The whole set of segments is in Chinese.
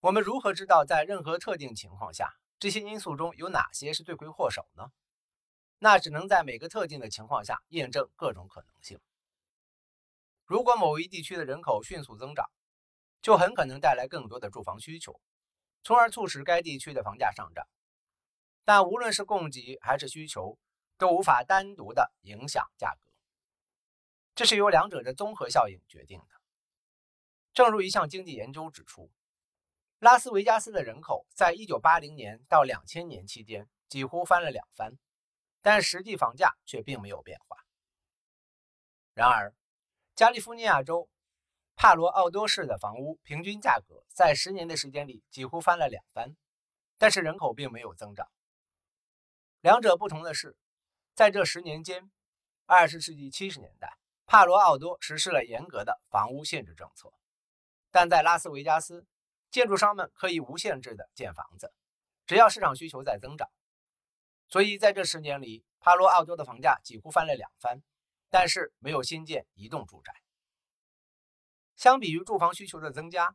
我们如何知道在任何特定情况下，这些因素中有哪些是罪魁祸首呢？那只能在每个特定的情况下验证各种可能性。如果某一地区的人口迅速增长，就很可能带来更多的住房需求，从而促使该地区的房价上涨。但无论是供给还是需求，都无法单独的影响价格，这是由两者的综合效应决定的。正如一项经济研究指出。拉斯维加斯的人口在1980年到2000年期间几乎翻了两番，但实际房价却并没有变化。然而，加利福尼亚州帕罗奥多市的房屋平均价格在十年的时间里几乎翻了两番，但是人口并没有增长。两者不同的是，在这十年间，20世纪70年代，帕罗奥多实施了严格的房屋限制政策，但在拉斯维加斯。建筑商们可以无限制的建房子，只要市场需求在增长。所以在这十年里，帕罗奥多的房价几乎翻了两番，但是没有新建一栋住宅。相比于住房需求的增加，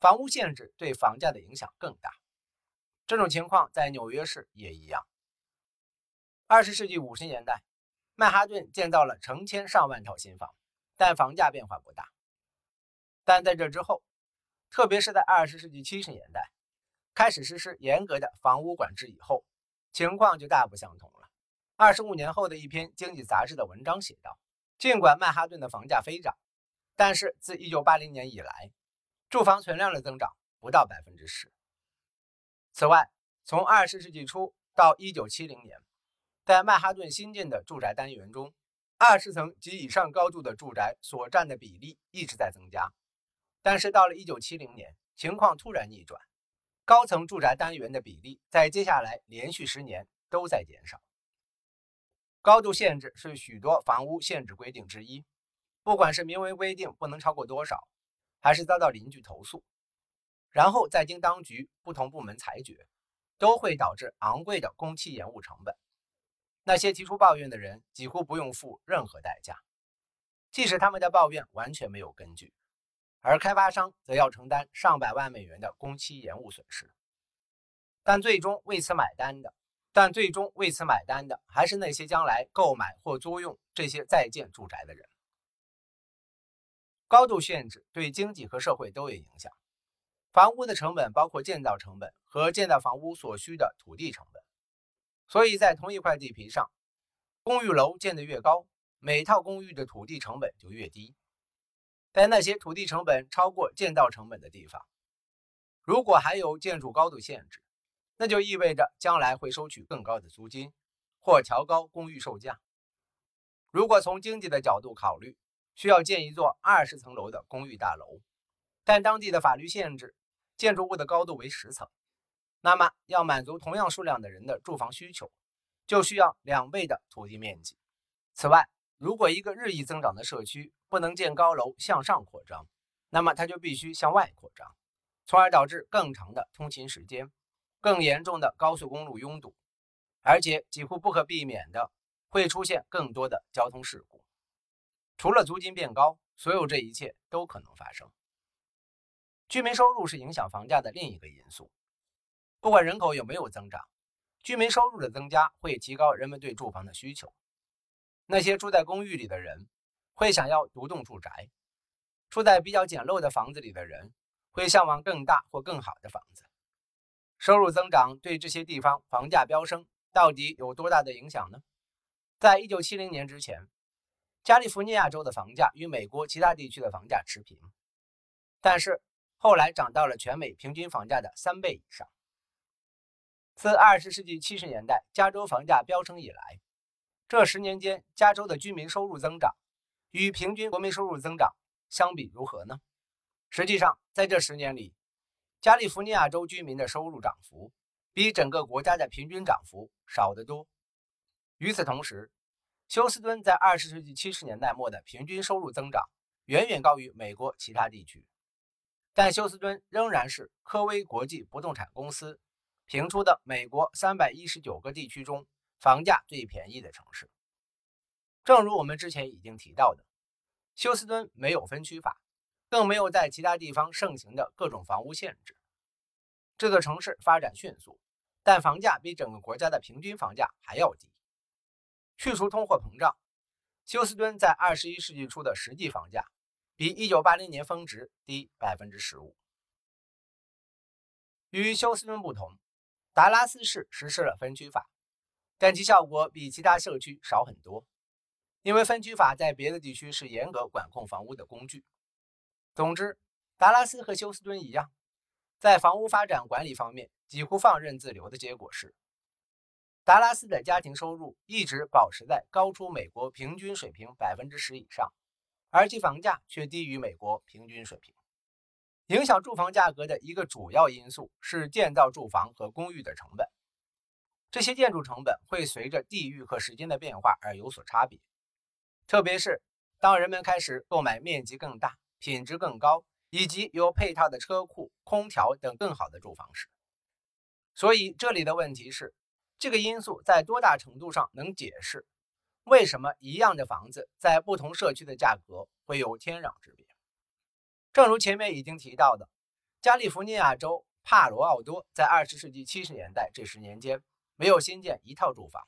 房屋限制对房价的影响更大。这种情况在纽约市也一样。二十世纪五十年代，曼哈顿建造了成千上万套新房，但房价变化不大。但在这之后，特别是在二十世纪七十年代开始实施严格的房屋管制以后，情况就大不相同了。二十五年后的一篇经济杂志的文章写道：“尽管曼哈顿的房价飞涨，但是自一九八零年以来，住房存量的增长不到百分之十。此外，从二十世纪初到一九七零年，在曼哈顿新建的住宅单元中，二十层及以上高度的住宅所占的比例一直在增加。”但是到了1970年，情况突然逆转，高层住宅单元的比例在接下来连续十年都在减少。高度限制是许多房屋限制规定之一，不管是明文规定不能超过多少，还是遭到邻居投诉，然后再经当局不同部门裁决，都会导致昂贵的工期延误成本。那些提出抱怨的人几乎不用付任何代价，即使他们的抱怨完全没有根据。而开发商则要承担上百万美元的工期延误损失，但最终为此买单的，但最终为此买单的还是那些将来购买或租用这些在建住宅的人。高度限制对经济和社会都有影响。房屋的成本包括建造成本和建造房屋所需的土地成本，所以在同一块地皮上，公寓楼建得越高，每套公寓的土地成本就越低。在那些土地成本超过建造成本的地方，如果还有建筑高度限制，那就意味着将来会收取更高的租金，或调高公寓售价。如果从经济的角度考虑，需要建一座二十层楼的公寓大楼，但当地的法律限制建筑物的高度为十层，那么要满足同样数量的人的住房需求，就需要两倍的土地面积。此外，如果一个日益增长的社区不能建高楼向上扩张，那么它就必须向外扩张，从而导致更长的通勤时间、更严重的高速公路拥堵，而且几乎不可避免的会出现更多的交通事故。除了租金变高，所有这一切都可能发生。居民收入是影响房价的另一个因素。不管人口有没有增长，居民收入的增加会提高人们对住房的需求。那些住在公寓里的人会想要独栋住宅，住在比较简陋的房子里的人会向往更大或更好的房子。收入增长对这些地方房价飙升到底有多大的影响呢？在一九七零年之前，加利福尼亚州的房价与美国其他地区的房价持平，但是后来涨到了全美平均房价的三倍以上。自二十世纪七十年代加州房价飙升以来，这十年间，加州的居民收入增长与平均国民收入增长相比如何呢？实际上，在这十年里，加利福尼亚州居民的收入涨幅比整个国家的平均涨幅少得多。与此同时，休斯敦在二十世纪七十年代末的平均收入增长远远高于美国其他地区，但休斯敦仍然是科威国际不动产公司评出的美国三百一十九个地区中。房价最便宜的城市，正如我们之前已经提到的，休斯敦没有分区法，更没有在其他地方盛行的各种房屋限制，这座城市发展迅速，但房价比整个国家的平均房价还要低。去除通货膨胀，休斯敦在二十一世纪初的实际房价比一九八零年峰值低百分之十五。与休斯敦不同，达拉斯市实施了分区法，但其效果比其他社区少很多，因为分区法在别的地区是严格管控房屋的工具。总之，达拉斯和休斯敦一样，在房屋发展管理方面几乎放任自流的结果是。达拉斯的家庭收入一直保持在高出美国平均水平百分之十以上，而其房价却低于美国平均水平。影响住房价格的一个主要因素是建造住房和公寓的成本。这些建筑成本会随着地域和时间的变化而有所差别，特别是当人们开始购买面积更大、品质更高以及有配套的车库、空调等更好的住房时。所以，这里的问题是。这个因素在多大程度上能解释为什么一样的房子在不同社区的价格会有天壤之别？正如前面已经提到的，加利福尼亚州帕罗奥多在20世纪70年代这十年间没有新建一套住房，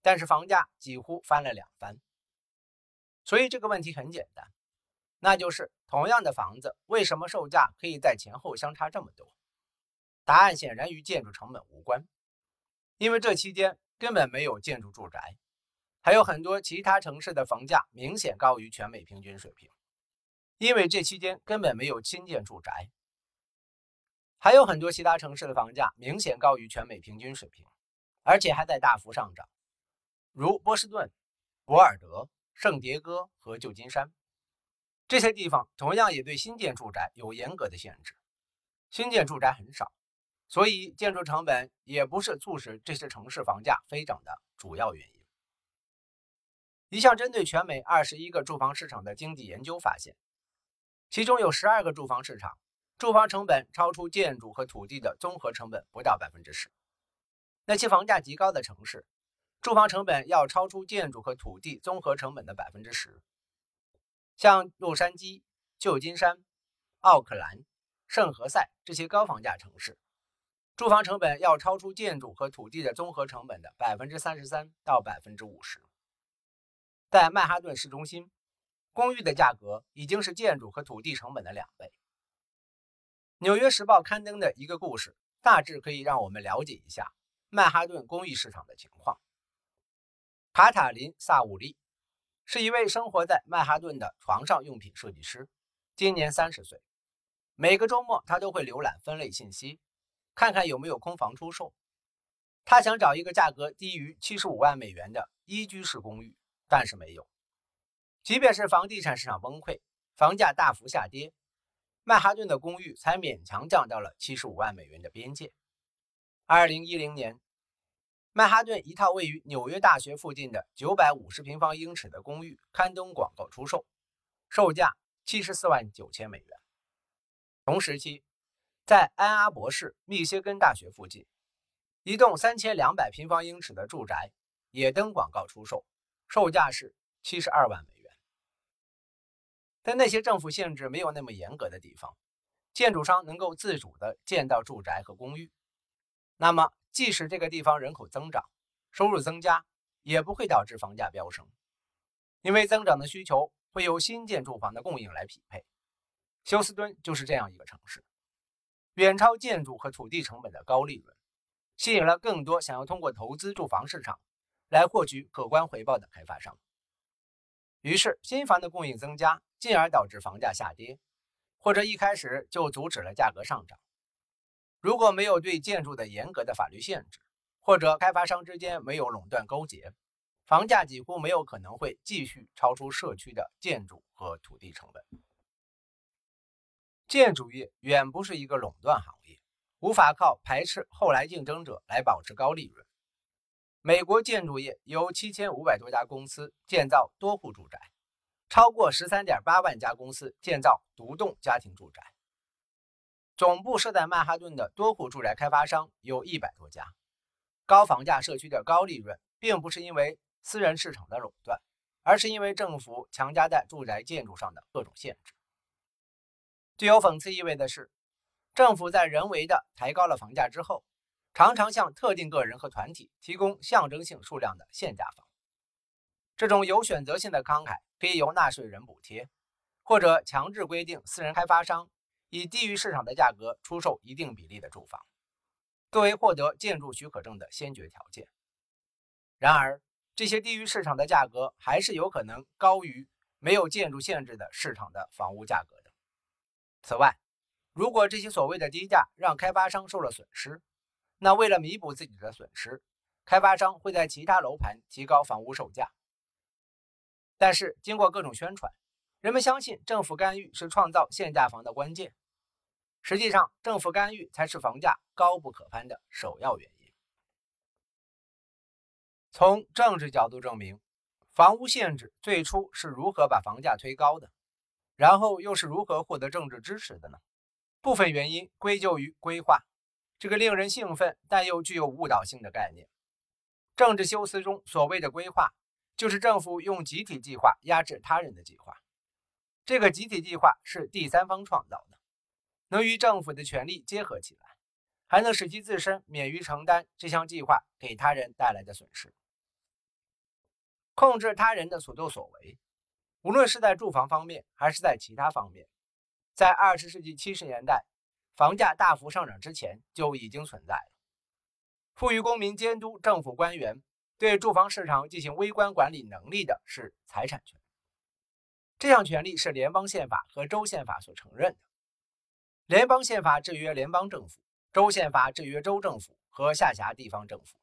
但是房价几乎翻了两番。所以这个问题很简单，那就是同样的房子为什么售价可以在前后相差这么多？答案显然与建筑成本无关。因为这期间根本没有建筑住宅，还有很多其他城市的房价明显高于全美平均水平。因为这期间根本没有新建住宅，还有很多其他城市的房价明显高于全美平均水平，而且还在大幅上涨，如波士顿、博尔德、圣迭戈和旧金山这些地方，同样也对新建住宅有严格的限制，新建住宅很少。所以，建筑成本也不是促使这些城市房价飞涨的主要原因。一项针对全美二十一个住房市场的经济研究发现，其中有十二个住房市场住房成本超出建筑和土地的综合成本不到百分之十。那些房价极高的城市，住房成本要超出建筑和土地综合成本的百分之十。像洛杉矶、旧金山、奥克兰、圣何塞这些高房价城市。住房成本要超出建筑和土地的综合成本的百分之三十三到百分之五十。在曼哈顿市中心，公寓的价格已经是建筑和土地成本的两倍。《纽约时报》刊登的一个故事，大致可以让我们了解一下曼哈顿公寓市场的情况。卡塔琳·萨武利是一位生活在曼哈顿的床上用品设计师，今年三十岁。每个周末，他都会浏览分类信息。看看有没有空房出售。他想找一个价格低于七十五万美元的一居室公寓，但是没有。即便是房地产市场崩溃，房价大幅下跌，曼哈顿的公寓才勉强降到了七十五万美元的边界。二零一零年，曼哈顿一套位于纽约大学附近的九百五十平方英尺的公寓刊登广告出售，售价七十四万九千美元。同时期。在安阿伯市密歇根大学附近，一栋三千两百平方英尺的住宅也登广告出售，售价是七十二万美元。在那些政府限制没有那么严格的地方，建筑商能够自主地建造住宅和公寓。那么，即使这个地方人口增长、收入增加，也不会导致房价飙升，因为增长的需求会由新建住房的供应来匹配。休斯敦就是这样一个城市。远超建筑和土地成本的高利润，吸引了更多想要通过投资住房市场来获取可观回报的开发商。于是，新房的供应增加，进而导致房价下跌，或者一开始就阻止了价格上涨。如果没有对建筑的严格的法律限制，或者开发商之间没有垄断勾结，房价几乎没有可能会继续超出社区的建筑和土地成本。建筑业远不是一个垄断行业，无法靠排斥后来竞争者来保持高利润。美国建筑业有七千五百多家公司建造多户住宅，超过十三点八万家公司建造独栋家庭住宅。总部设在曼哈顿的多户住宅开发商有一百多家。高房价社区的高利润，并不是因为私人市场的垄断，而是因为政府强加在住宅建筑上的各种限制。具有讽刺意味的是，政府在人为的抬高了房价之后，常常向特定个人和团体提供象征性数量的限价房。这种有选择性的慷慨可以由纳税人补贴，或者强制规定私人开发商以低于市场的价格出售一定比例的住房，作为获得建筑许可证的先决条件。然而，这些低于市场的价格还是有可能高于没有建筑限制的市场的房屋价格的。此外，如果这些所谓的低价让开发商受了损失，那为了弥补自己的损失，开发商会在其他楼盘提高房屋售价。但是，经过各种宣传，人们相信政府干预是创造限价房的关键。实际上，政府干预才是房价高不可攀的首要原因。从政治角度证明，房屋限制最初是如何把房价推高的，然后又是如何获得政治支持的呢？部分原因归咎于规划这个令人兴奋但又具有误导性的概念。政治修辞中所谓的规划，就是政府用集体计划压制他人的计划。这个集体计划是第三方创造的，能与政府的权力结合起来，还能使其自身免于承担这项计划给他人带来的损失。控制他人的所作所为，无论是在住房方面还是在其他方面，在二十世纪七十年代房价大幅上涨之前就已经存在了。赋予公民监督政府官员对住房市场进行微观管理能力的是财产权，这项权利是联邦宪法和州宪法所承认的。联邦宪法制约联邦政府，州宪法制约州政府和下辖地方政府。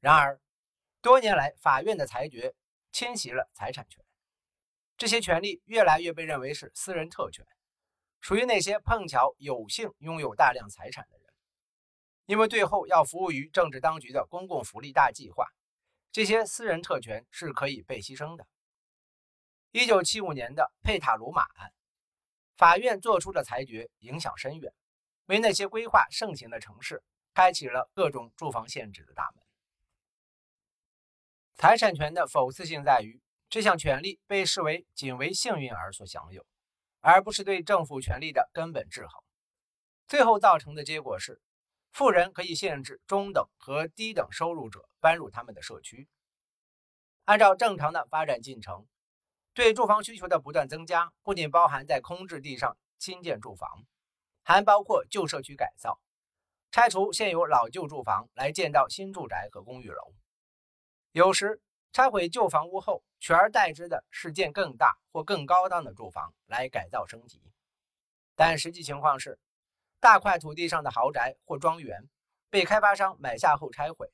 然而，多年来，法院的裁决侵袭了财产权，这些权利越来越被认为是私人特权，属于那些碰巧有幸拥有大量财产的人。因为最后要服务于政治当局的公共福利大计划，这些私人特权是可以被牺牲的。一九七五年的佩塔鲁马案，法院作出的裁决影响深远，为那些规划盛行的城市开启了各种住房限制的大门。财产权的讽刺性在于，这项权利被视为仅为幸运儿所享有，而不是对政府权力的根本制衡。最后造成的结果是，富人可以限制中等和低等收入者搬入他们的社区。按照正常的发展进程，对住房需求的不断增加，不仅包含在空置地上新建住房，还包括旧社区改造、拆除现有老旧住房来建造新住宅和公寓楼。有时拆毁旧房屋后，取而代之的是建更大或更高档的住房来改造升级。但实际情况是，大块土地上的豪宅或庄园被开发商买下后拆毁，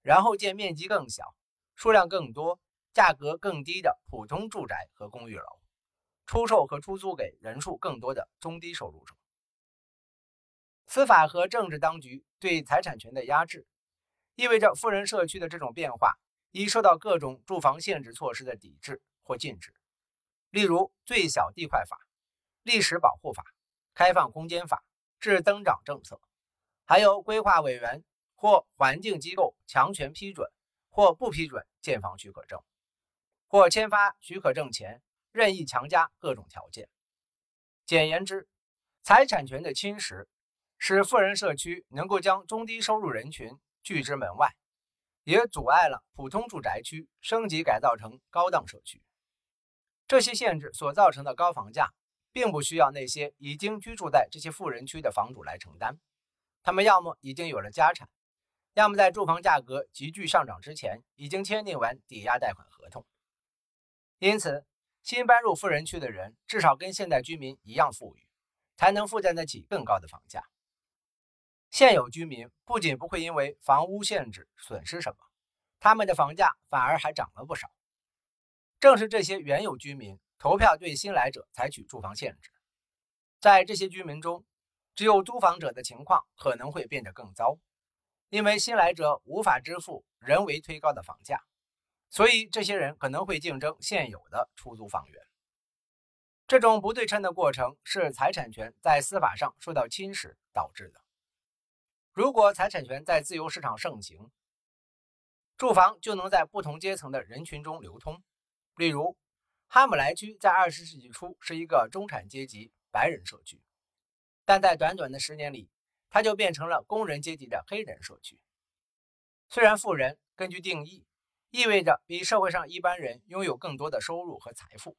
然后建面积更小、数量更多、价格更低的普通住宅和公寓楼，出售和出租给人数更多的中低收入者。司法和政治当局对财产权的压制，意味着富人社区的这种变化。已受到各种住房限制措施的抵制或禁止，例如最小地块法、历史保护法、开放空间法、制增长政策，还有规划委员或环境机构强权批准或不批准建房许可证，或签发许可证前任意强加各种条件。简言之，财产权的侵蚀使富人社区能够将中低收入人群拒之门外。也阻碍了普通住宅区升级改造成高档社区。这些限制所造成的高房价，并不需要那些已经居住在这些富人区的房主来承担。他们要么已经有了家产，要么在住房价格急剧上涨之前已经签订完抵押贷款合同。因此，新搬入富人区的人至少跟现代居民一样富裕，才能负担得起更高的房价。现有居民不仅不会因为房屋限制损失什么，他们的房价反而还涨了不少。正是这些原有居民投票对新来者采取住房限制，在这些居民中，只有租房者的情况可能会变得更糟，因为新来者无法支付人为推高的房价，所以这些人可能会竞争现有的出租房源。这种不对称的过程是财产权在司法上受到侵蚀导致的。如果财产权在自由市场盛行，住房就能在不同阶层的人群中流通。例如，哈姆莱区在二十世纪初是一个中产阶级白人社区，但在短短的十年里，它就变成了工人阶级的黑人社区。虽然富人根据定义意味着比社会上一般人拥有更多的收入和财富，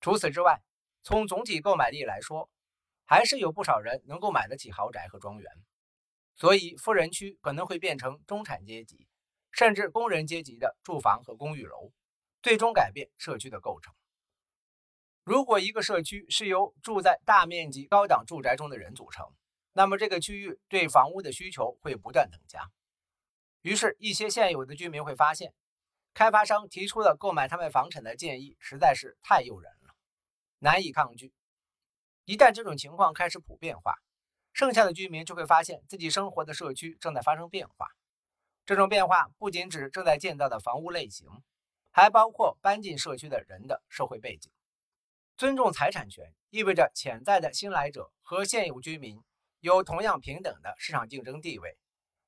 除此之外，从总体购买力来说，还是有不少人能够买得起豪宅和庄园。所以，富人区可能会变成中产阶级，甚至工人阶级的住房和公寓楼，最终改变社区的构成。如果一个社区是由住在大面积高档住宅中的人组成，那么这个区域对房屋的需求会不断增加。于是，一些现有的居民会发现，开发商提出的购买他们房产的建议实在是太诱人了，难以抗拒。一旦这种情况开始普遍化，剩下的居民就会发现自己生活的社区正在发生变化。这种变化不仅指正在建造的房屋类型，还包括搬进社区的人的社会背景。尊重财产权意味着潜在的新来者和现有居民有同样平等的市场竞争地位，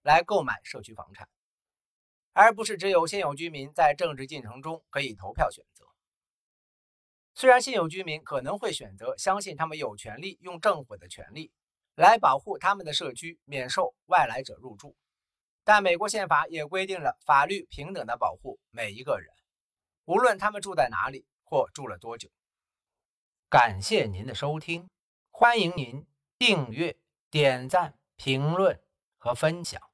来购买社区房产，而不是只有现有居民在政治进程中可以投票选择。虽然现有居民可能会选择相信他们有权利用政府的权利。来保护他们的社区免受外来者入住，但美国宪法也规定了法律平等的保护每一个人，无论他们住在哪里或住了多久。感谢您的收听，欢迎您订阅、点赞、评论和分享。